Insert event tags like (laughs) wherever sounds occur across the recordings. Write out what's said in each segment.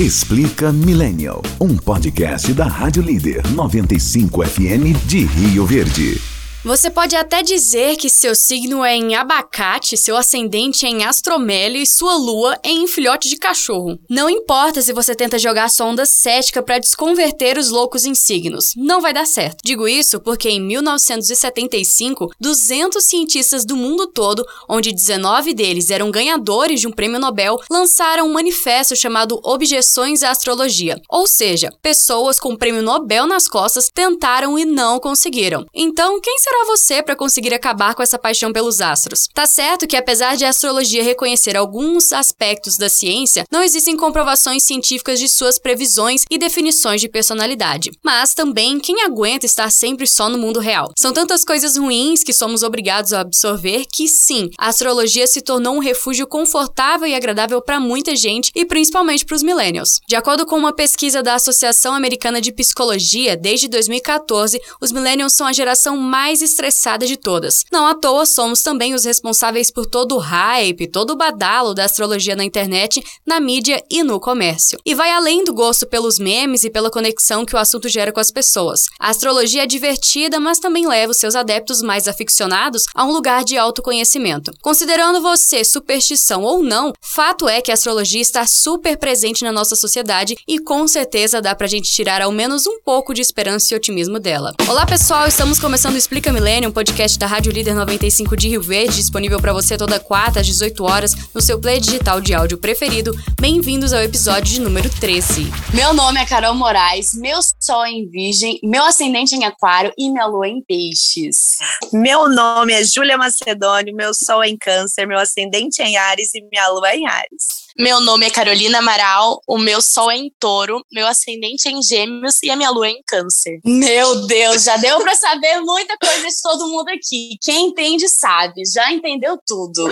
Explica Millennial, um podcast da Rádio Líder 95 FM de Rio Verde. Você pode até dizer que seu signo é em abacate, seu ascendente é em astromélio e sua lua é em filhote de cachorro. Não importa se você tenta jogar sua onda cética para desconverter os loucos em signos, não vai dar certo. Digo isso porque em 1975, 200 cientistas do mundo todo, onde 19 deles eram ganhadores de um prêmio Nobel, lançaram um manifesto chamado Objeções à Astrologia. Ou seja, pessoas com prêmio Nobel nas costas tentaram e não conseguiram. Então, quem será você para conseguir acabar com essa paixão pelos astros? Tá certo que apesar de a astrologia reconhecer alguns aspectos da ciência, não existem comprovações científicas de suas previsões e definições de personalidade. Mas também quem aguenta estar sempre só no mundo real? São tantas coisas ruins que somos obrigados a absorver que sim, a astrologia se tornou um refúgio confortável e agradável para muita gente e principalmente para os millennials. De acordo com uma pesquisa da Associação Americana de Psicologia, desde 2014, os millennials são a geração mais mais estressada de todas. Não à toa somos também os responsáveis por todo o hype, todo o badalo da astrologia na internet, na mídia e no comércio. E vai além do gosto pelos memes e pela conexão que o assunto gera com as pessoas. A astrologia é divertida, mas também leva os seus adeptos mais aficionados a um lugar de autoconhecimento. Considerando você superstição ou não, fato é que a astrologia está super presente na nossa sociedade e com certeza dá pra gente tirar ao menos um pouco de esperança e otimismo dela. Olá pessoal, estamos começando o Explica Milênio, um podcast da Rádio Líder 95 de Rio Verde, disponível para você toda quarta às 18 horas no seu play digital de áudio preferido. Bem-vindos ao episódio de número 13. Meu nome é Carol Moraes, meu sol é em Virgem, meu ascendente é em Aquário e minha lua é em Peixes. Meu nome é Júlia Macedônio, meu sol é em Câncer, meu ascendente é em Ares e minha lua é em Ares. Meu nome é Carolina Amaral, o meu sol é em touro, meu ascendente é em gêmeos e a minha lua é em câncer. Meu Deus, já deu para saber muita coisa de todo mundo aqui. Quem entende sabe, já entendeu tudo.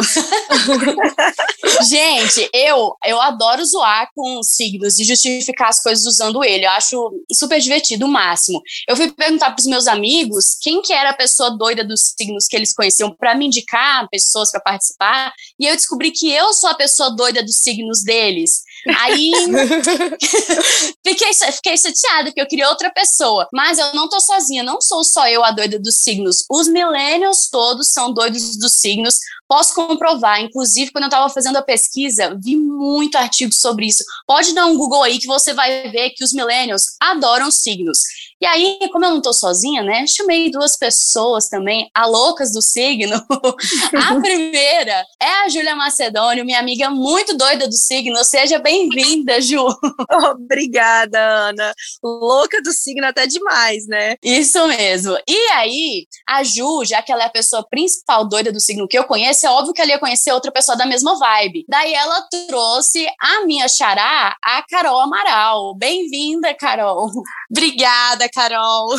Gente, eu eu adoro zoar com signos e justificar as coisas usando ele. Eu acho super divertido, o máximo. Eu fui perguntar para os meus amigos quem que era a pessoa doida dos signos que eles conheciam para me indicar pessoas para participar, e eu descobri que eu sou a pessoa doida dos signos signos deles. Aí (laughs) fiquei, fiquei chateada, porque eu queria outra pessoa. Mas eu não tô sozinha, não sou só eu a doida dos signos. Os millennials todos são doidos dos signos. Posso comprovar, inclusive, quando eu estava fazendo a pesquisa, vi muito artigo sobre isso. Pode dar um Google aí que você vai ver que os millennials adoram signos. E aí, como eu não tô sozinha, né, chamei duas pessoas também, a loucas do signo. (laughs) a primeira é a Júlia Macedônio, minha amiga muito doida do signo. Seja bem-vinda, Ju. (laughs) Obrigada, Ana. Louca do signo até demais, né? Isso mesmo. E aí, a Ju, já que ela é a pessoa principal doida do signo que eu conheço, é óbvio que ela ia conhecer outra pessoa da mesma vibe. Daí ela trouxe a minha xará, a Carol Amaral. Bem-vinda, Carol. (laughs) Obrigada, Carol.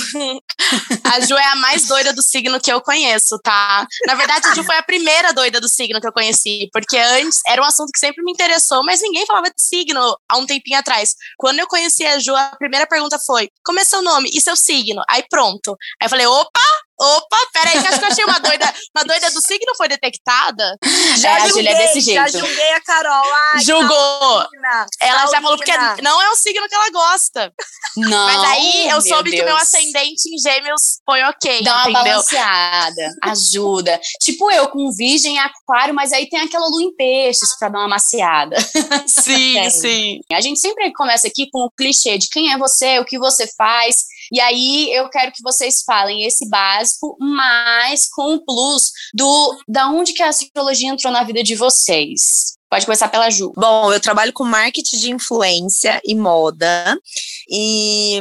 A Ju é a mais doida do signo que eu conheço, tá? Na verdade, a Ju foi a primeira doida do signo que eu conheci, porque antes era um assunto que sempre me interessou, mas ninguém falava de signo há um tempinho atrás. Quando eu conheci a Ju, a primeira pergunta foi: como é seu nome e seu signo? Aí pronto. Aí eu falei: opa, Opa, peraí, que acho que eu achei uma doida. Uma doida do signo foi detectada. Já é, julguei, a é desse jeito. Já julguei a Carol. Ai, Julgou. ela já falou porque não é um signo que ela gosta. Não. Mas aí eu soube Deus. que o meu ascendente em gêmeos foi ok. Dá uma entendeu? balanceada. ajuda. Tipo eu com virgem e aquário, mas aí tem aquela lua em peixes pra dar uma maciada. Sim, (laughs) sim. A gente sempre começa aqui com o clichê de quem é você, o que você faz. E aí eu quero que vocês falem esse básico, mas com o plus do da onde que a astrologia entrou na vida de vocês. Pode começar pela Ju. Bom, eu trabalho com marketing de influência e moda. E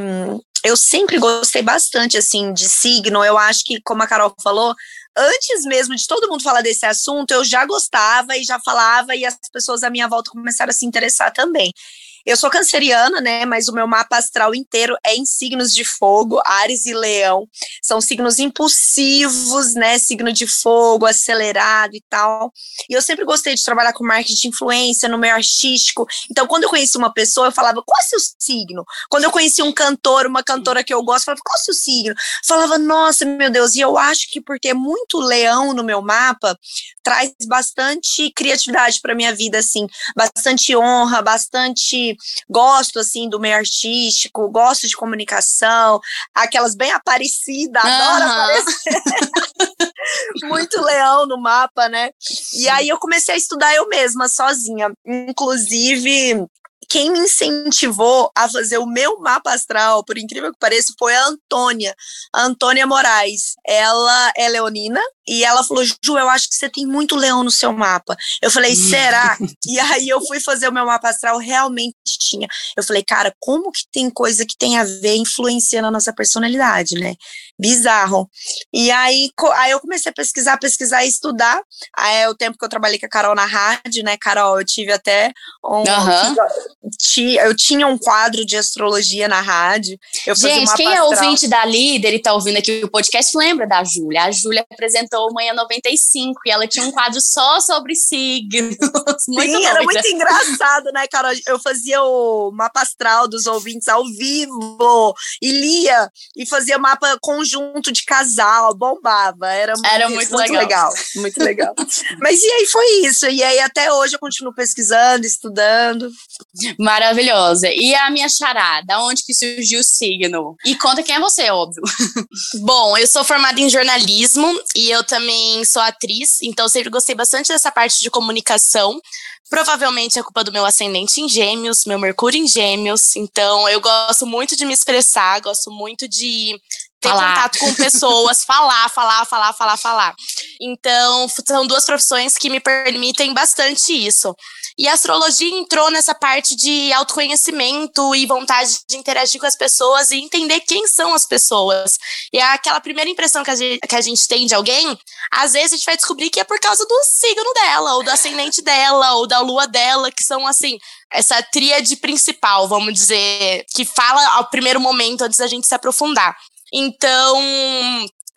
eu sempre gostei bastante, assim, de signo. Eu acho que, como a Carol falou, antes mesmo de todo mundo falar desse assunto, eu já gostava e já falava, e as pessoas à minha volta começaram a se interessar também. Eu sou canceriana, né? Mas o meu mapa astral inteiro é em signos de fogo, Ares e Leão. São signos impulsivos, né? Signo de fogo, acelerado e tal. E eu sempre gostei de trabalhar com marketing de influência, no meio artístico. Então, quando eu conheci uma pessoa, eu falava, qual é o seu signo? Quando eu conheci um cantor, uma cantora que eu gosto, eu falava, qual é o seu signo? Eu falava, nossa, meu Deus. E eu acho que porque é muito leão no meu mapa, traz bastante criatividade para minha vida, assim. Bastante honra, bastante gosto, assim, do meio artístico, gosto de comunicação, aquelas bem aparecidas, uhum. adoro aparecer. (laughs) Muito leão no mapa, né? E aí eu comecei a estudar eu mesma, sozinha. Inclusive, quem me incentivou a fazer o meu mapa astral, por incrível que pareça, foi a Antônia, a Antônia Moraes. Ela é leonina e ela falou: Ju, eu acho que você tem muito leão no seu mapa. Eu falei: hum. será? (laughs) e aí eu fui fazer o meu mapa astral, realmente tinha. Eu falei: cara, como que tem coisa que tem a ver influenciando a nossa personalidade, né? Bizarro. E aí, aí eu comecei a pesquisar, pesquisar e estudar. Aí é o tempo que eu trabalhei com a Carol na rádio, né, Carol? Eu tive até um. Uhum eu tinha um quadro de astrologia na rádio. Gente, quem é ouvinte da Líder e tá ouvindo aqui o podcast lembra da Júlia. A Júlia apresentou Manhã 95 e ela tinha um quadro só sobre signos. (laughs) muito Sim, era muito engraçado, né, Carol? Eu fazia o mapa astral dos ouvintes ao vivo e lia e fazia mapa conjunto de casal, bombava. Era muito, era muito, muito legal. legal. Muito legal. (laughs) Mas e aí foi isso. E aí até hoje eu continuo pesquisando, estudando. Maravilhosa. E a minha charada, onde que surgiu o signo? E conta quem é você, óbvio. (laughs) Bom, eu sou formada em jornalismo e eu também sou atriz, então sempre gostei bastante dessa parte de comunicação. Provavelmente é culpa do meu ascendente em gêmeos, meu Mercúrio em gêmeos. Então, eu gosto muito de me expressar, gosto muito de ter falar. contato com pessoas, falar, falar, falar, falar, falar. Então, são duas profissões que me permitem bastante isso. E a astrologia entrou nessa parte de autoconhecimento e vontade de interagir com as pessoas e entender quem são as pessoas. E aquela primeira impressão que a, gente, que a gente tem de alguém, às vezes a gente vai descobrir que é por causa do signo dela, ou do ascendente dela, ou da lua dela, que são assim, essa tríade principal, vamos dizer, que fala ao primeiro momento antes da gente se aprofundar. Então,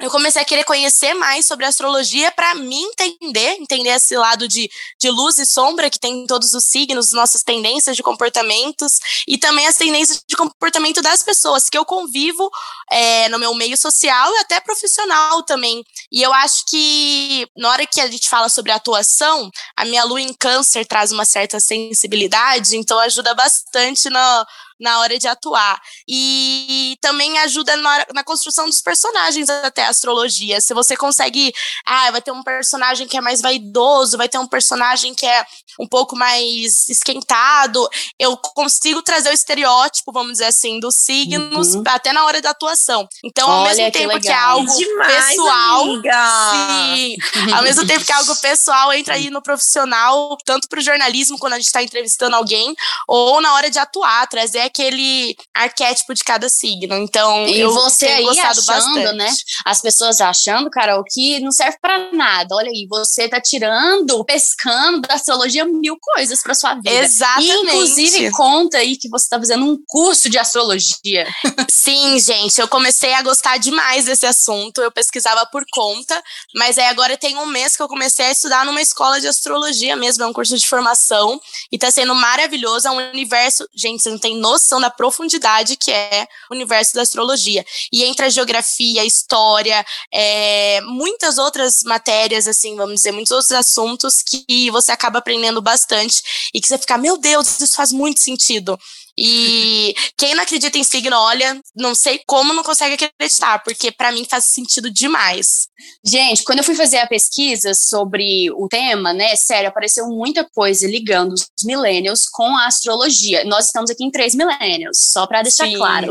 eu comecei a querer conhecer mais sobre astrologia para me entender, entender esse lado de, de luz e sombra que tem em todos os signos, nossas tendências de comportamentos e também as tendências de comportamento das pessoas que eu convivo é, no meu meio social e até profissional também. E eu acho que na hora que a gente fala sobre atuação, a minha lua em câncer traz uma certa sensibilidade, então ajuda bastante na na hora de atuar. E também ajuda na, na, construção dos personagens até a astrologia. Se você consegue, ah, vai ter um personagem que é mais vaidoso, vai ter um personagem que é um pouco mais esquentado, eu consigo trazer o estereótipo, vamos dizer assim, dos signos uhum. até na hora da atuação. Então, ao Olha, mesmo tempo que, que, é algo Demais, pessoal, sim, ao mesmo tempo que é algo pessoal, entra aí no profissional, tanto para o jornalismo, quando a gente está entrevistando alguém, ou na hora de atuar, trazer aquele arquétipo de cada signo. Então, e eu você aí achando, bastante. né? As pessoas achando, Carol, que não serve para nada. Olha aí, você tá tirando, pescando da astrologia mil coisas para sua vida. Exatamente. E, inclusive, conta aí que você tá fazendo um curso de astrologia. (laughs) Sim, gente, eu comecei a gostar demais desse assunto. Eu pesquisava por conta, mas aí agora tem um mês que eu comecei a estudar numa escola de astrologia mesmo, é um curso de formação e tá sendo maravilhoso, é um universo, gente, você não tem noção noção da profundidade que é o universo da astrologia. E entre a geografia, a história, é, muitas outras matérias, assim, vamos dizer, muitos outros assuntos que você acaba aprendendo bastante e que você fica, meu Deus, isso faz muito sentido. E quem não acredita em signo, olha, não sei como não consegue acreditar, porque para mim faz sentido demais. Gente, quando eu fui fazer a pesquisa sobre o tema, né, sério, apareceu muita coisa ligando os millennials com a astrologia. Nós estamos aqui em três millennials, só para deixar Sim. claro.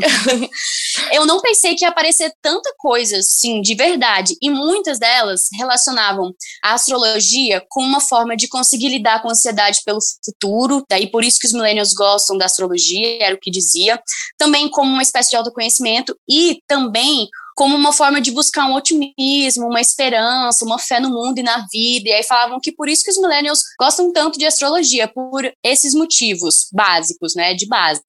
(laughs) eu não pensei que ia aparecer tanta coisa, assim, de verdade. E muitas delas relacionavam a astrologia com uma forma de conseguir lidar com a ansiedade pelo futuro. Daí por isso que os millennials gostam da astrologia, era o que dizia. Também como uma espécie de autoconhecimento e também como uma forma de buscar um otimismo, uma esperança, uma fé no mundo e na vida. E aí falavam que por isso que os millennials gostam tanto de astrologia, por esses motivos básicos, né, de base.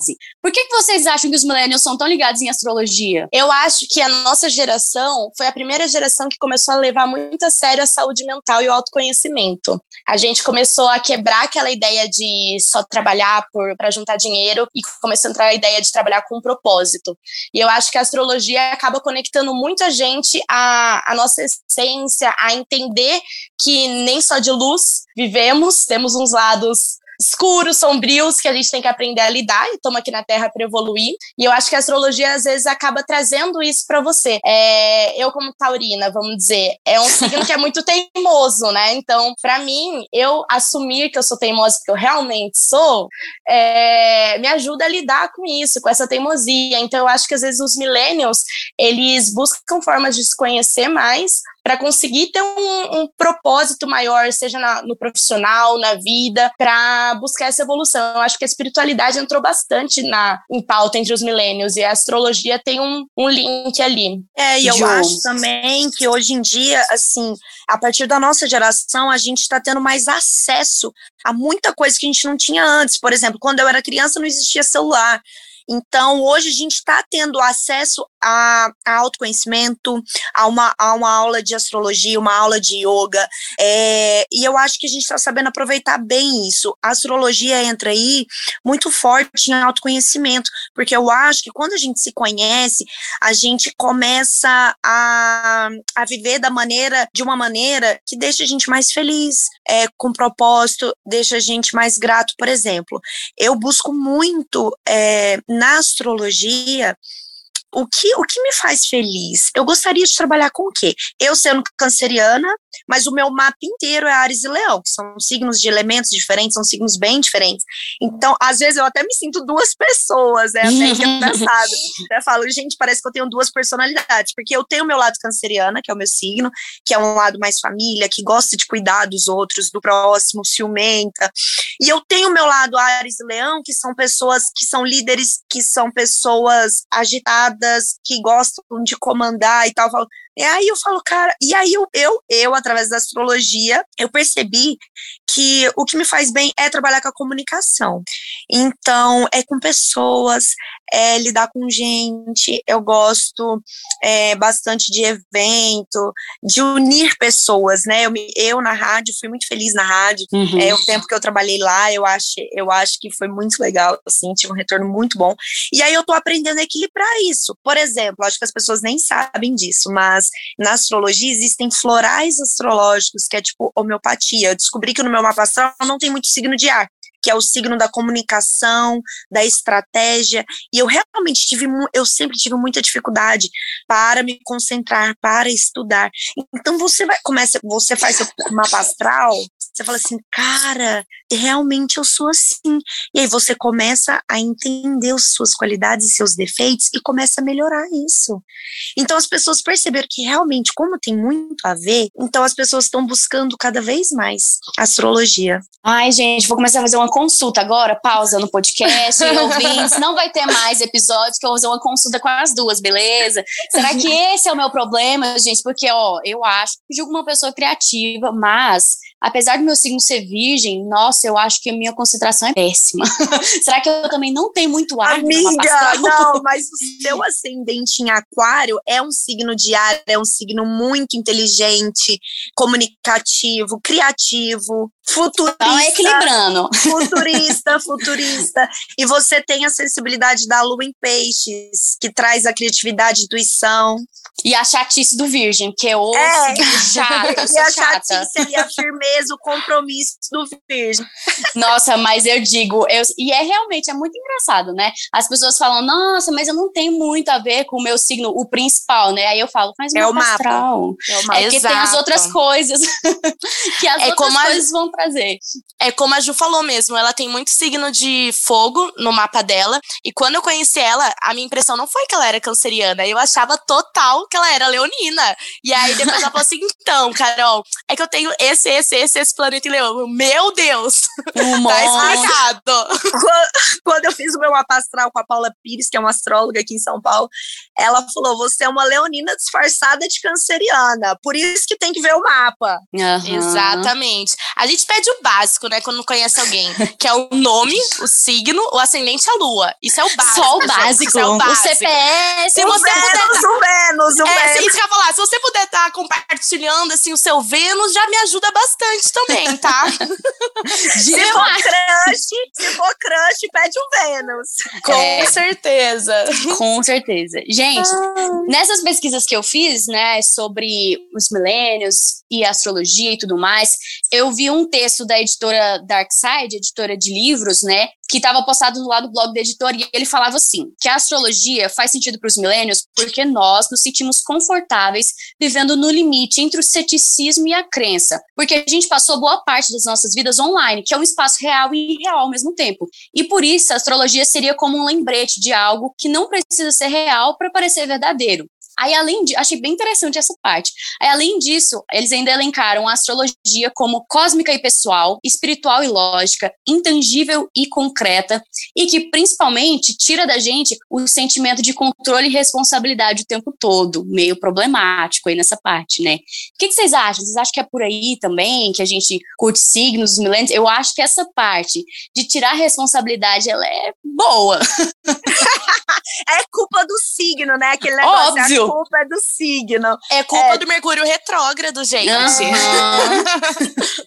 Por que, que vocês acham que os millennials são tão ligados em astrologia? Eu acho que a nossa geração foi a primeira geração que começou a levar muito a sério a saúde mental e o autoconhecimento. A gente começou a quebrar aquela ideia de só trabalhar para juntar dinheiro e começou a entrar a ideia de trabalhar com um propósito. E eu acho que a astrologia acaba conectando conectando muito a gente à, à nossa essência, a entender que nem só de luz vivemos, temos uns lados escuros, sombrios, que a gente tem que aprender a lidar e estamos aqui na Terra para evoluir. E eu acho que a astrologia às vezes acaba trazendo isso para você. É, eu como taurina, vamos dizer, é um signo que é muito teimoso, né? Então, para mim, eu assumir que eu sou teimosa porque eu realmente sou, é, me ajuda a lidar com isso, com essa teimosia. Então, eu acho que às vezes os millennials, eles buscam formas de se conhecer mais para conseguir ter um, um, propósito maior, seja na, no profissional, na vida, para buscar essa evolução. Eu acho que a espiritualidade entrou bastante na, em pauta entre os milênios e a astrologia tem um, um link ali. É, e eu acho também que hoje em dia, assim, a partir da nossa geração, a gente está tendo mais acesso a muita coisa que a gente não tinha antes. Por exemplo, quando eu era criança não existia celular. Então, hoje a gente está tendo acesso a, a, autoconhecimento, a uma, a uma aula de astrologia, uma aula de yoga, é, e eu acho que a gente está sabendo aproveitar bem isso. A astrologia entra aí muito forte em autoconhecimento, porque eu acho que quando a gente se conhece, a gente começa a, a viver da maneira, de uma maneira que deixa a gente mais feliz, é, com propósito, deixa a gente mais grato. Por exemplo, eu busco muito é, na astrologia o que, o que me faz feliz? Eu gostaria de trabalhar com o quê? Eu sendo canceriana, mas o meu mapa inteiro é Ares e Leão, que são signos de elementos diferentes, são signos bem diferentes. Então, às vezes eu até me sinto duas pessoas, é até engraçado. (laughs) Eu falo, gente, parece que eu tenho duas personalidades, porque eu tenho o meu lado canceriana, que é o meu signo, que é um lado mais família, que gosta de cuidar dos outros, do próximo, ciumenta. E eu tenho o meu lado Ares e Leão, que são pessoas que são líderes, que são pessoas agitadas que gostam de comandar e tal. Eu falo, e aí eu falo, cara, e aí eu, eu, eu, através da astrologia, eu percebi que o que me faz bem é trabalhar com a comunicação. Então, é com pessoas, é lidar com gente, eu gosto é, bastante de evento, de unir pessoas, né? Eu, eu na rádio, fui muito feliz na rádio. Uhum. É, o tempo que eu trabalhei lá, eu acho, eu acho que foi muito legal, assim, tive um retorno muito bom. E aí eu tô aprendendo a equilibrar isso. Por exemplo, acho que as pessoas nem sabem disso, mas na astrologia existem florais astrológicos, que é tipo homeopatia. Eu descobri que no meu astral não tem muito signo de ar que é o signo da comunicação, da estratégia, e eu realmente tive, eu sempre tive muita dificuldade para me concentrar, para estudar. Então você vai, começa, você faz seu mapa astral, você fala assim, cara, realmente eu sou assim. E aí você começa a entender as suas qualidades e seus defeitos e começa a melhorar isso. Então as pessoas perceberam que realmente, como tem muito a ver, então as pessoas estão buscando cada vez mais astrologia. Ai, gente, vou começar a fazer uma consulta agora, pausa no podcast, (laughs) ouvintes, não vai ter mais episódios que eu vou fazer uma consulta com as duas, beleza? Será que esse é o meu problema, gente? Porque, ó, eu acho que julgo uma pessoa criativa, mas apesar do meu signo ser virgem, nossa, eu acho que a minha concentração é péssima. (laughs) Será que eu também não tenho muito ar? Amiga, não, mas o seu ascendente em aquário é um signo de ar, é um signo muito inteligente, comunicativo, criativo, futurista. Então, equilibrando. (laughs) Futurista, futurista. E você tem a sensibilidade da lua em peixes, que traz a criatividade, intuição. E a chatice do virgem, que é o é. chata, (laughs) E a chatice e a firmeza, o compromisso do virgem. Nossa, mas eu digo, eu, e é realmente, é muito engraçado, né? As pessoas falam, nossa, mas eu não tenho muito a ver com o meu signo, o principal, né? Aí eu falo, mas é o mapa. Astral. É o mapa. É porque Exato. tem as outras coisas, (laughs) que as é outras coisas a... vão trazer. É como a Ju falou mesmo, ela tem muito signo de fogo no mapa dela, e quando eu conheci ela, a minha impressão não foi que ela era canceriana, eu achava total que ela era leonina. E aí depois ela falou assim, então, Carol, é que eu tenho esse, esse, esse, esse planeta em leão. Meu Deus! tá explicado. Quando eu fiz o meu mapa astral com a Paula Pires, que é uma astróloga aqui em São Paulo, ela falou, você é uma leonina disfarçada de canceriana, por isso que tem que ver o mapa. Uhum. Exatamente. A gente pede o básico, né, quando não conhece alguém, que é o nome, o signo, o ascendente a lua. Isso é o básico. Só o básico. Isso é o, básico. o CPF. Se o você puder... tá compartilhando, assim, o seu Vênus, já me ajuda bastante também, tá? (laughs) se for crush, se for crush, pede um menos. Com é, certeza. Com certeza. Gente, ah. nessas pesquisas que eu fiz, né, sobre os milênios e astrologia e tudo mais, eu vi um texto da editora Darkside, editora de livros, né, que estava postado lá no blog da editora, e ele falava assim: que a astrologia faz sentido para os milênios porque nós nos sentimos confortáveis vivendo no limite entre o ceticismo e a crença, porque a gente passou boa parte das nossas vidas online, que é um espaço real e irreal ao mesmo tempo. E por isso a astrologia seria como um lembrete de algo que não precisa ser real para parecer verdadeiro. Aí, além de, achei bem interessante essa parte. Aí, além disso, eles ainda elencaram a astrologia como cósmica e pessoal, espiritual e lógica, intangível e concreta, e que principalmente tira da gente o sentimento de controle e responsabilidade o tempo todo, meio problemático aí nessa parte, né? O que, que vocês acham? Vocês acham que é por aí também que a gente curte signos, milênios? Eu acho que essa parte de tirar a responsabilidade, ela é boa. (laughs) é culpa do signo, né? Aquele negócio, Óbvio culpa é do signo. É culpa é. do Mercúrio retrógrado, gente. Uhum.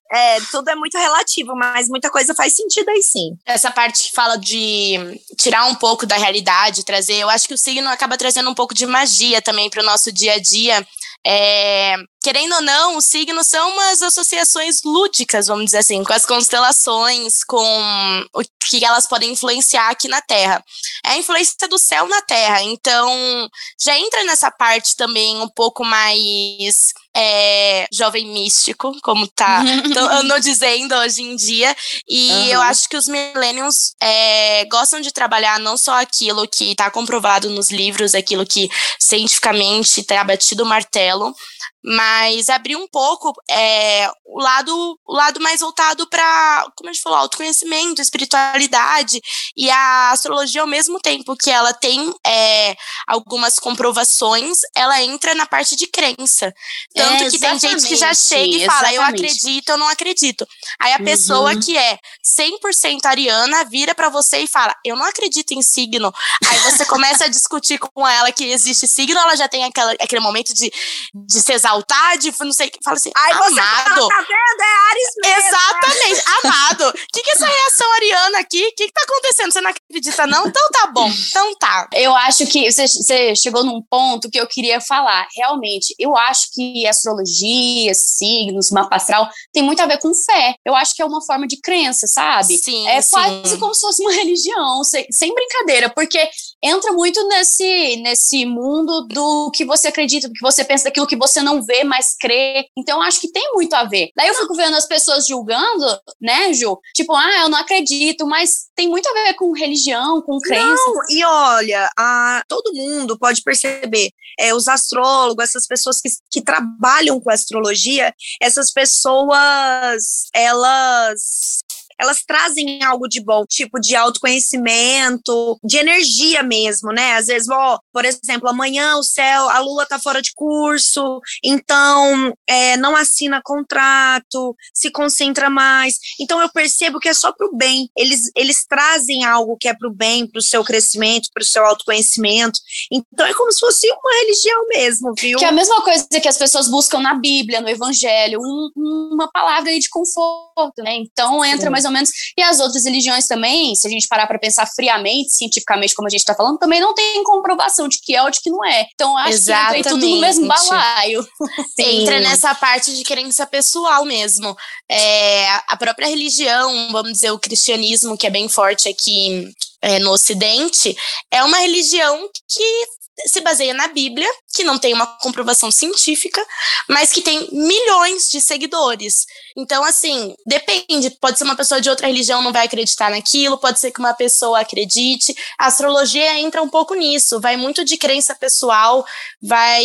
(laughs) é, tudo é muito relativo, mas muita coisa faz sentido aí sim. Essa parte que fala de tirar um pouco da realidade, trazer. Eu acho que o signo acaba trazendo um pouco de magia também para o nosso dia a dia. É, querendo ou não, os signos são umas associações lúdicas, vamos dizer assim, com as constelações, com o que elas podem influenciar aqui na Terra. É a influência do céu na Terra, então já entra nessa parte também um pouco mais é, jovem místico, como tá (laughs) andando dizendo hoje em dia. E uhum. eu acho que os millennials é, gostam de trabalhar não só aquilo que está comprovado nos livros, aquilo que cientificamente está batido o martelo, mas abrir um pouco é, o lado o lado mais voltado para, como a gente falou, autoconhecimento, espiritualidade e a astrologia ao mesmo tempo que ela tem é, algumas comprovações, ela entra na parte de crença. Tanto é, que tem gente que já chega e fala, exatamente. eu acredito, eu não acredito. Aí a uhum. pessoa que é 100% ariana vira para você e fala, eu não acredito em signo. Aí você começa a discutir com ela que existe signo, ela já tem aquela, aquele momento de, de se exaltar de não sei o que. Fala assim, Aí amado. Você fala, tá vendo? É Ares mesmo. Exatamente, (laughs) amado. O que, que é essa reação ariana aqui? O que, que tá acontecendo? Você não acredita, não? Então tá bom, então tá. Eu acho que você, você chegou num ponto que eu queria falar. Realmente, eu acho que astrologia, signos, mapa astral, tem muito a ver com fé. Eu acho que é uma forma de crença, sabe? Sim. É sim. quase como se fosse uma (laughs) religião, sem, sem brincadeira, porque entra muito nesse, nesse mundo do que você acredita, do que você pensa, daquilo que você não vê, mas crê. Então, acho que tem muito a ver. Daí eu fico vendo as pessoas julgando, né, Ju? Tipo, ah, eu não acredito, mas tem muito a ver com religião, com crença. Não, e olha, a, todo mundo pode perceber, é, os astrólogos, essas pessoas que, que trabalham com astrologia, essas pessoas, elas elas trazem algo de bom, tipo de autoconhecimento, de energia mesmo, né? Às vezes, ó, por exemplo, amanhã o céu, a lua tá fora de curso, então é, não assina contrato, se concentra mais. Então eu percebo que é só pro bem. Eles, eles trazem algo que é pro bem, pro seu crescimento, pro seu autoconhecimento. Então é como se fosse uma religião mesmo, viu? Que é a mesma coisa que as pessoas buscam na Bíblia, no Evangelho, um, uma palavra aí de conforto, né? Então entra Sim. mais mais ou menos. E as outras religiões também, se a gente parar para pensar friamente, cientificamente, como a gente está falando, também não tem comprovação de que é ou de que não é. Então acho Exatamente. que entra tudo no mesmo balaio. (laughs) entra nessa parte de crença pessoal mesmo. É, a própria religião, vamos dizer, o cristianismo, que é bem forte aqui é, no Ocidente, é uma religião que se baseia na Bíblia, que não tem uma comprovação científica, mas que tem milhões de seguidores. Então, assim, depende. Pode ser uma pessoa de outra religião não vai acreditar naquilo, pode ser que uma pessoa acredite. A astrologia entra um pouco nisso, vai muito de crença pessoal, vai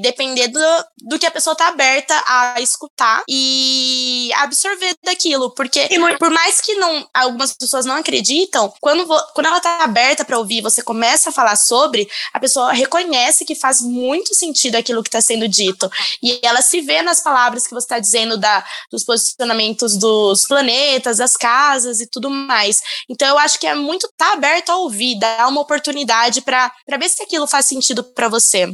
depender do, do que a pessoa tá aberta a escutar e absorver daquilo. Porque, por mais que não algumas pessoas não acreditam, quando, quando ela tá aberta para ouvir, você começa a falar sobre, a pessoa reconhece que faz muito sentido aquilo que está sendo dito. E ela se vê nas palavras que você está dizendo da, dos posicionamentos dos planetas, das casas e tudo mais. Então eu acho que é muito tá aberto a ouvir, dar uma oportunidade para ver se aquilo faz sentido para você.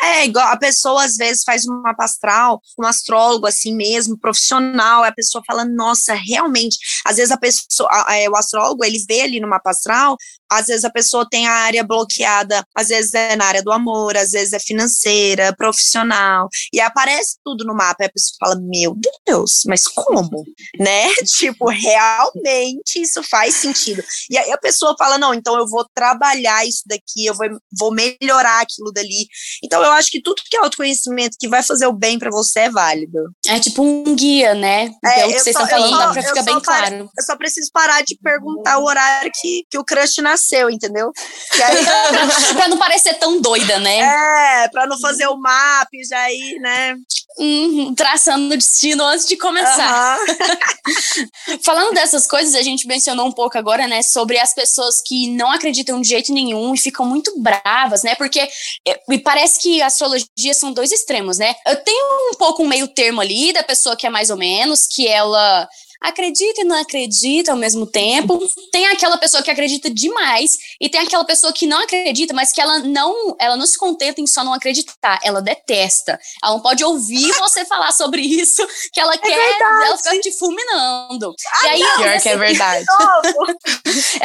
É, igual a pessoa às vezes faz uma mapa astral, um astrólogo assim mesmo, profissional, a pessoa fala, nossa, realmente, às vezes a pessoa, a, a, o astrólogo, ele vê ali no mapa astral às vezes a pessoa tem a área bloqueada, às vezes é na área do amor, às vezes é financeira, profissional, e aparece tudo no mapa, e a pessoa fala, meu Deus, mas como? (laughs) né? Tipo, realmente isso faz sentido. E aí a pessoa fala, não, então eu vou trabalhar isso daqui, eu vou, vou melhorar aquilo dali. Então eu acho que tudo que é autoconhecimento que vai fazer o bem para você é válido. É tipo um guia, né? É, Pelo que vocês estão falando, dá pra ficar bem claro. Eu só preciso parar de perguntar o horário que, que o crush nasceu nasceu, entendeu? Aí, (laughs) pra não parecer tão doida, né? É, pra não fazer o map, já ir, né? Uhum, traçando o destino antes de começar. Uhum. (laughs) Falando dessas coisas, a gente mencionou um pouco agora, né, sobre as pessoas que não acreditam de jeito nenhum e ficam muito bravas, né? Porque é, me parece que a astrologia são dois extremos, né? Eu tenho um pouco um meio termo ali da pessoa que é mais ou menos, que ela acredita e não acredita ao mesmo tempo. Tem aquela pessoa que acredita demais e tem aquela pessoa que não acredita, mas que ela não, ela não se contenta em só não acreditar, ela detesta. Ela não pode ouvir (laughs) você falar sobre isso, que ela é quer, verdade. ela fica te fulminando. Ai, e aí, não, pior que é verdade.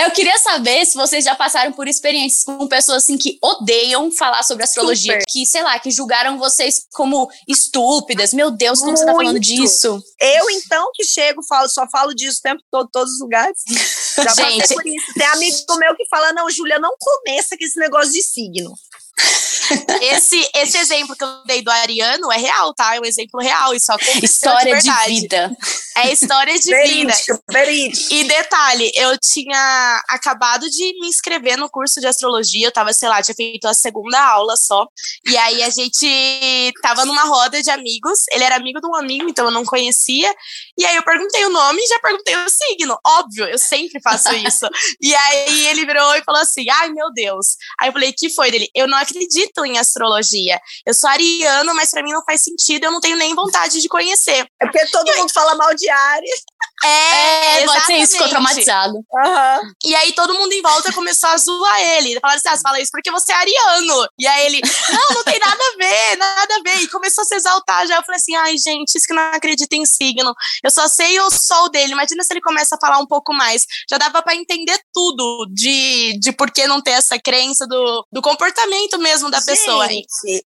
eu queria saber se vocês já passaram por experiências com pessoas assim que odeiam falar sobre astrologia, Super. que, sei lá, que julgaram vocês como estúpidas. Meu Deus, como Muito. você tá falando disso? Eu, então, que chego, falo só falo disso o tempo todo, todos os lugares. (laughs) Já Gente, por isso. Tem amigo meu que fala: não, Júlia, não começa com esse negócio de signo. Esse, esse exemplo que eu dei do Ariano é real, tá? É um exemplo real. Isso História de, de, vida. É história de vida. E detalhe, eu tinha acabado de me inscrever no curso de astrologia. Eu tava, sei lá, tinha feito a segunda aula só. E aí a gente tava numa roda de amigos. Ele era amigo de um amigo, então eu não conhecia. E aí eu perguntei o nome e já perguntei o signo. Óbvio, eu sempre faço isso. (laughs) e aí ele virou e falou assim: ai meu Deus. Aí eu falei: que foi dele? Eu não acredito em astrologia. Eu sou ariano, mas para mim não faz sentido, eu não tenho nem vontade de conhecer. É porque todo e mundo fala mal de Ares. É, é pode ser isso, ficou traumatizado. Uhum. E aí todo mundo em volta começou a zoar ele. Falaram assim: ah, você fala isso porque você é ariano. E aí ele, não, não tem nada a ver, nada a ver. E começou a se exaltar já. Eu falei assim: ai, gente, isso que não acredita em signo. Eu só sei o sol dele. Imagina se ele começa a falar um pouco mais. Já dava para entender tudo de, de por que não ter essa crença do, do comportamento mesmo da gente, pessoa.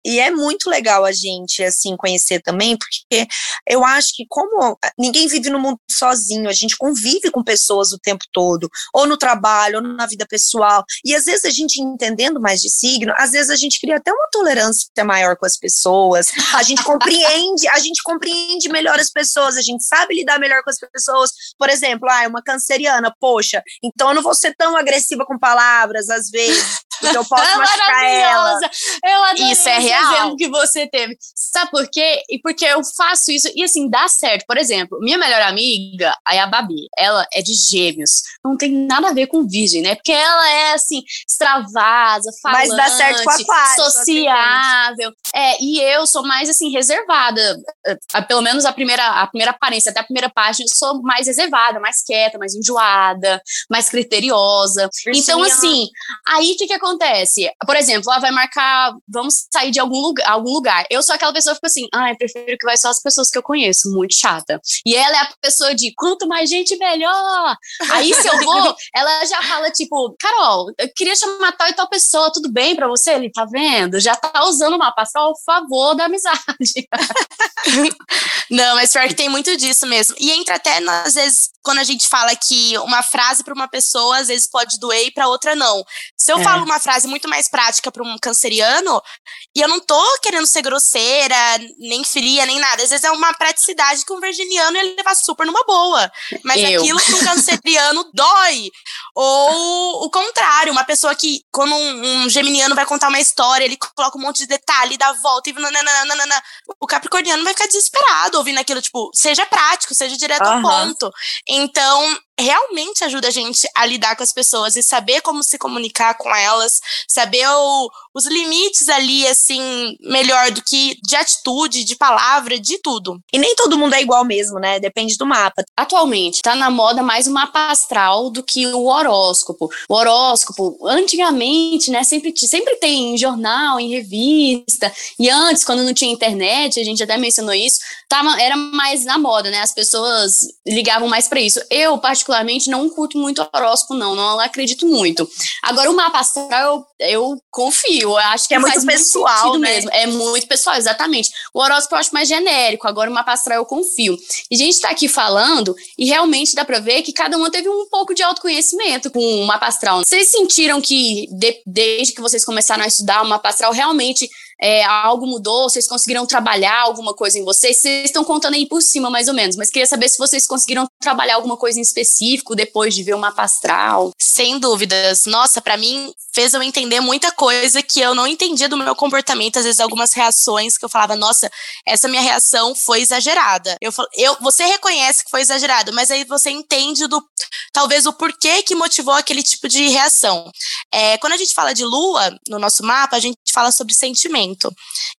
E é muito legal a gente, assim, conhecer também, porque eu acho que como ninguém vive no mundo sozinho, a gente convive com pessoas o tempo todo, ou no trabalho, ou na vida pessoal. E às vezes a gente entendendo mais de signo, às vezes a gente cria até uma tolerância maior com as pessoas. A gente compreende, a gente compreende melhor as pessoas, a gente sabe lidar melhor com as pessoas. Por exemplo, ah, é uma canceriana, poxa, então eu não vou ser tão agressiva com palavras às vezes, porque eu posso (laughs) machucar ela. Eu adorei isso é real. exemplo que você teve. Sabe por quê? E porque eu faço isso e assim dá certo. Por exemplo, minha melhor amiga, a Babi, ela é de Gêmeos. Não tem nada a ver com Virgem, né? Porque ela é assim extravasa, falante, Mas dá certo com a Aquário, sociável. É, e eu sou mais assim reservada. Pelo menos a primeira a primeira aparência, até a primeira página, eu sou mais reservada, mais quieta, mais enjoada, mais criteriosa. Então assim, aí o que que acontece? Por exemplo, ela vai marcar, vamos sair de algum lugar, algum lugar. Eu sou aquela pessoa que fica assim, ah, eu prefiro que vai só as pessoas que eu conheço, muito chata. E ela é a pessoa de quanto mais gente, melhor. Aí se eu vou, (laughs) ela já fala, tipo, Carol, eu queria chamar tal e tal pessoa, tudo bem pra você? Ele tá vendo? Já tá usando uma passar ao favor da amizade. (laughs) Não, mas pior que tem muito disso mesmo. E entra até, às vezes, quando a gente fala que uma frase para uma pessoa às vezes pode doer e para outra não. Se eu é. falo uma frase muito mais prática para um canceriano, e eu não tô querendo ser grosseira, nem fria, nem nada, às vezes é uma praticidade que um virginiano ia levar super numa boa. Mas eu. aquilo que um canceriano (laughs) dói. Ou o contrário, uma pessoa que, quando um, um, geminiano vai contar uma história, ele coloca um monte de detalhe, dá volta e nananana, o capricorniano vai ficar desesperado ouvindo aquilo, tipo, seja prático, seja direto ao ponto. Então, realmente ajuda a gente a lidar com as pessoas e saber como se comunicar com elas, saber o, os limites ali, assim, melhor do que de atitude, de palavra, de tudo. E nem todo mundo é igual mesmo, né? Depende do mapa. Atualmente, tá na moda mais o mapa astral do que o horóscopo. O horóscopo, antigamente, né, sempre, sempre tem em jornal, em revista, e antes, quando não tinha internet, a gente até mencionou isso, tava, era mais na moda, né? As pessoas ligavam mais para isso. Eu, particularmente, não curto muito horóscopo, não, não acredito muito. Agora, o mapa astral, eu, eu confio, eu acho que é muito pessoal, muito né? mesmo. É muito pessoal, exatamente. O horóscopo eu acho mais genérico, agora o mapa astral eu confio. E a gente tá aqui falando, e realmente dá pra ver que cada um teve um pouco de autoconhecimento com o mapa astral. Vocês sentiram que, de, desde que vocês começaram a estudar o mapa astral, realmente é, algo mudou? Vocês conseguiram trabalhar alguma coisa em vocês? Vocês estão contando aí por cima, mais ou menos, mas queria saber se vocês conseguiram trabalhar alguma coisa em específico depois de ver o mapa astral. Sem dúvidas. Nossa, para mim fez eu entender muita coisa que eu não entendia do meu comportamento, às vezes algumas reações que eu falava, nossa, essa minha reação foi exagerada. Eu, eu você reconhece que foi exagerado, mas aí você entende do talvez o porquê que motivou aquele tipo de reação. É, quando a gente fala de lua no nosso mapa, a gente fala sobre sentimento.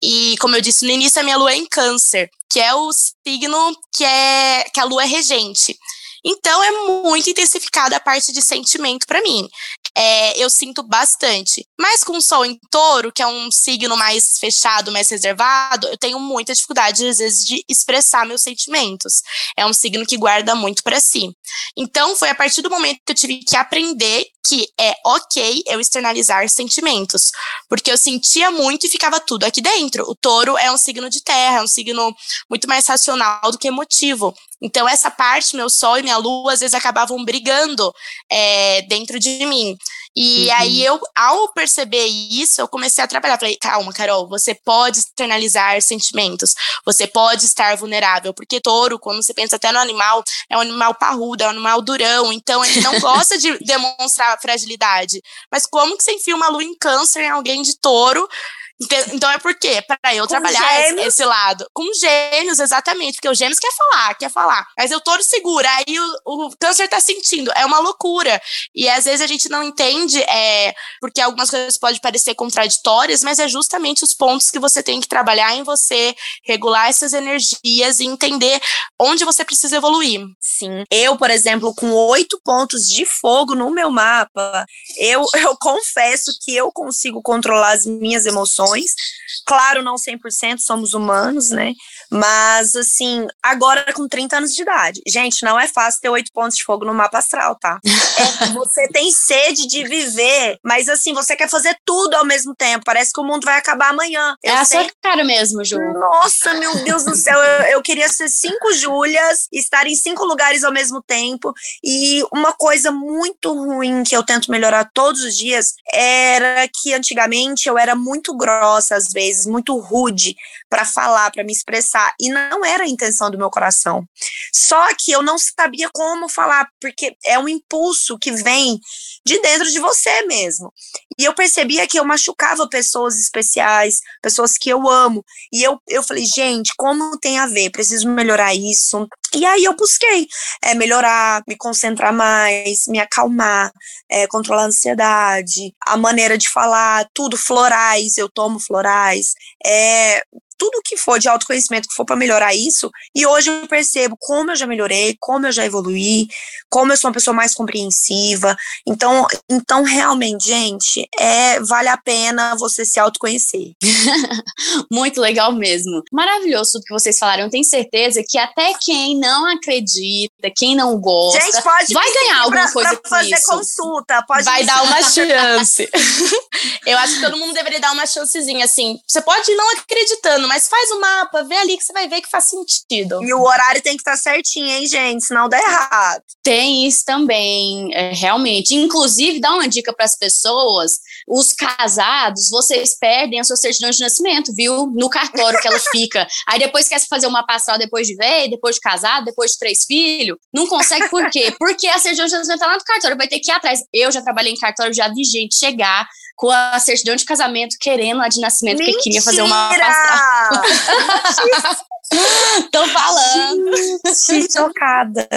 E como eu disse no início, a minha lua é em câncer, que é o signo que é que a lua é regente. Então é muito intensificada a parte de sentimento para mim. É, eu sinto bastante. Mas com o sol em touro, que é um signo mais fechado, mais reservado, eu tenho muita dificuldade, às vezes, de expressar meus sentimentos. É um signo que guarda muito para si. Então, foi a partir do momento que eu tive que aprender que é ok eu externalizar sentimentos. Porque eu sentia muito e ficava tudo aqui dentro. O touro é um signo de terra, é um signo muito mais racional do que emotivo. Então, essa parte, meu sol e minha lua, às vezes acabavam brigando é, dentro de mim. E uhum. aí, eu, ao perceber isso, eu comecei a trabalhar. Falei, calma, Carol, você pode externalizar sentimentos, você pode estar vulnerável, porque touro, quando você pensa até no animal, é um animal parrudo, é um animal durão, então ele não (laughs) gosta de demonstrar fragilidade. Mas como que você enfia uma lua em câncer em alguém de touro? Então é por quê? Para eu com trabalhar gêmeos. esse lado. Com gêmeos, exatamente. Porque o gêmeos quer falar, quer falar. Mas eu touro segura. Aí o, o, câncer tá sentindo. É uma loucura. E às vezes a gente não entende, é, porque algumas coisas podem parecer contraditórias, mas é justamente os pontos que você tem que trabalhar em você, regular essas energias e entender onde você precisa evoluir. Sim. Eu, por exemplo, com oito pontos de fogo no meu mapa, eu, (laughs) eu confesso que eu consigo controlar as minhas emoções emoções. Claro, não 100%, somos humanos, né? Mas, assim, agora com 30 anos de idade. Gente, não é fácil ter oito pontos de fogo no mapa astral, tá? É, (laughs) você tem sede de viver, mas, assim, você quer fazer tudo ao mesmo tempo. Parece que o mundo vai acabar amanhã. Eu é sei... a sua cara mesmo, Ju. Nossa, meu Deus do céu. Eu, eu queria ser cinco Júlias, estar em cinco lugares ao mesmo tempo. E uma coisa muito ruim que eu tento melhorar todos os dias era que antigamente eu era muito grossa grossa às vezes, muito rude para falar, para me expressar, e não era a intenção do meu coração. Só que eu não sabia como falar, porque é um impulso que vem de dentro de você mesmo. E eu percebia que eu machucava pessoas especiais, pessoas que eu amo. E eu, eu falei, gente, como tem a ver? Preciso melhorar isso. E aí eu busquei é, melhorar, me concentrar mais, me acalmar, é, controlar a ansiedade, a maneira de falar, tudo, florais, eu tomo florais, é, tudo que for de autoconhecimento que for para melhorar isso, e hoje eu percebo como eu já melhorei, como eu já evoluí, como eu sou uma pessoa mais compreensiva. Então, então realmente, gente, é vale a pena você se autoconhecer. (laughs) Muito legal mesmo. Maravilhoso tudo que vocês falaram. Eu tenho certeza que até quem não acredita, quem não gosta, gente, pode vai ganhar alguma pra, coisa pra fazer isso. consulta, pode vai dar uma (laughs) chance. (laughs) eu acho que todo mundo deveria dar uma chancezinha assim. Você pode ir não acreditando, mas faz o mapa, vê ali que você vai ver que faz sentido. E o horário tem que estar tá certinho, hein, gente? Senão dá errado. Tem isso também, é, realmente. Inclusive, dá uma dica para as pessoas: os casados, vocês perdem a sua certidão de nascimento, viu? No cartório que ela (laughs) fica. Aí depois quer fazer uma pastoral depois de ver, depois de casado, depois de três filhos. Não consegue por quê? Porque a certidão de nascimento tá lá no cartório, vai ter que ir atrás. Eu já trabalhei em cartório, já vi gente chegar com a certidão de casamento querendo a de nascimento, Mentira! porque queria fazer uma pastoral. (laughs) (laughs) (laughs) Tô falando. Gente, chocada.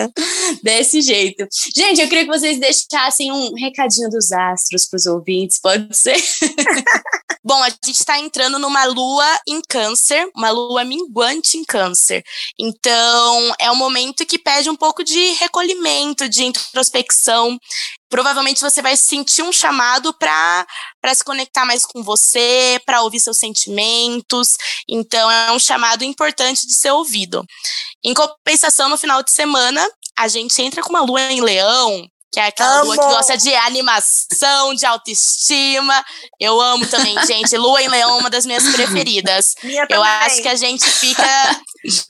Desse jeito. Gente, eu queria que vocês deixassem um recadinho dos astros pros ouvintes, pode ser? (laughs) Bom, a gente está entrando numa lua em câncer, uma lua minguante em câncer. Então, é um momento que pede um pouco de recolhimento, de introspecção. Provavelmente você vai sentir um chamado para se conectar mais com você, para ouvir seus sentimentos. Então, é um chamado importante de ser ouvido. Em compensação, no final de semana, a gente entra com uma lua em leão, que é aquela Amo. lua que gosta de animação, de autoestima. Eu amo também, (laughs) gente. Lua em Leão é uma das minhas preferidas. Minha Eu também. acho que a gente fica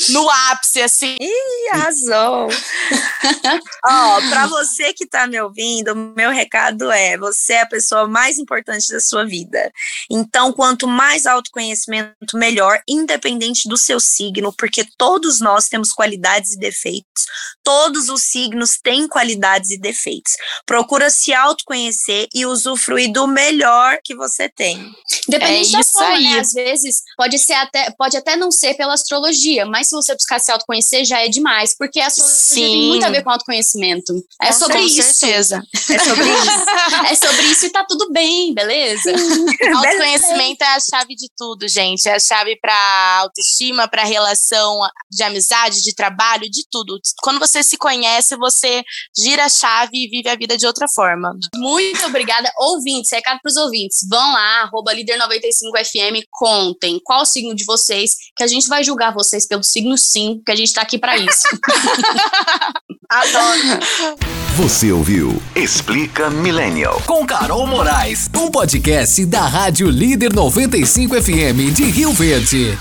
no (laughs) ápice, assim. Ih, arrasou. (laughs) Ó, pra você que tá me ouvindo, meu recado é: você é a pessoa mais importante da sua vida. Então, quanto mais autoconhecimento, melhor, independente do seu signo, porque todos nós temos qualidades e defeitos. Todos os signos têm qualidades e defeitos. Procura se autoconhecer e usufruir do melhor que você tem. Dependente É da forma, aí. né? Às vezes pode ser até, pode até não ser pela astrologia, mas se você buscar se autoconhecer já é demais, porque a astrologia tem muito a ver com autoconhecimento. É Com sobre Com isso. certeza. É sobre isso. É sobre isso e tá tudo bem, beleza? (laughs) Autoconhecimento é a chave de tudo, gente. É a chave para autoestima, para relação de amizade, de trabalho, de tudo. Quando você se conhece, você gira a chave e vive a vida de outra forma. Muito obrigada. Ouvintes, recado pros ouvintes. Vão lá, arroba líder95fm, contem qual o signo de vocês, que a gente vai julgar vocês pelo signo sim, que a gente tá aqui pra isso. (laughs) Adoro. Você ouviu Explica Millennial. Com Carol Moraes, um podcast da Rádio Líder 95 FM de Rio Verde.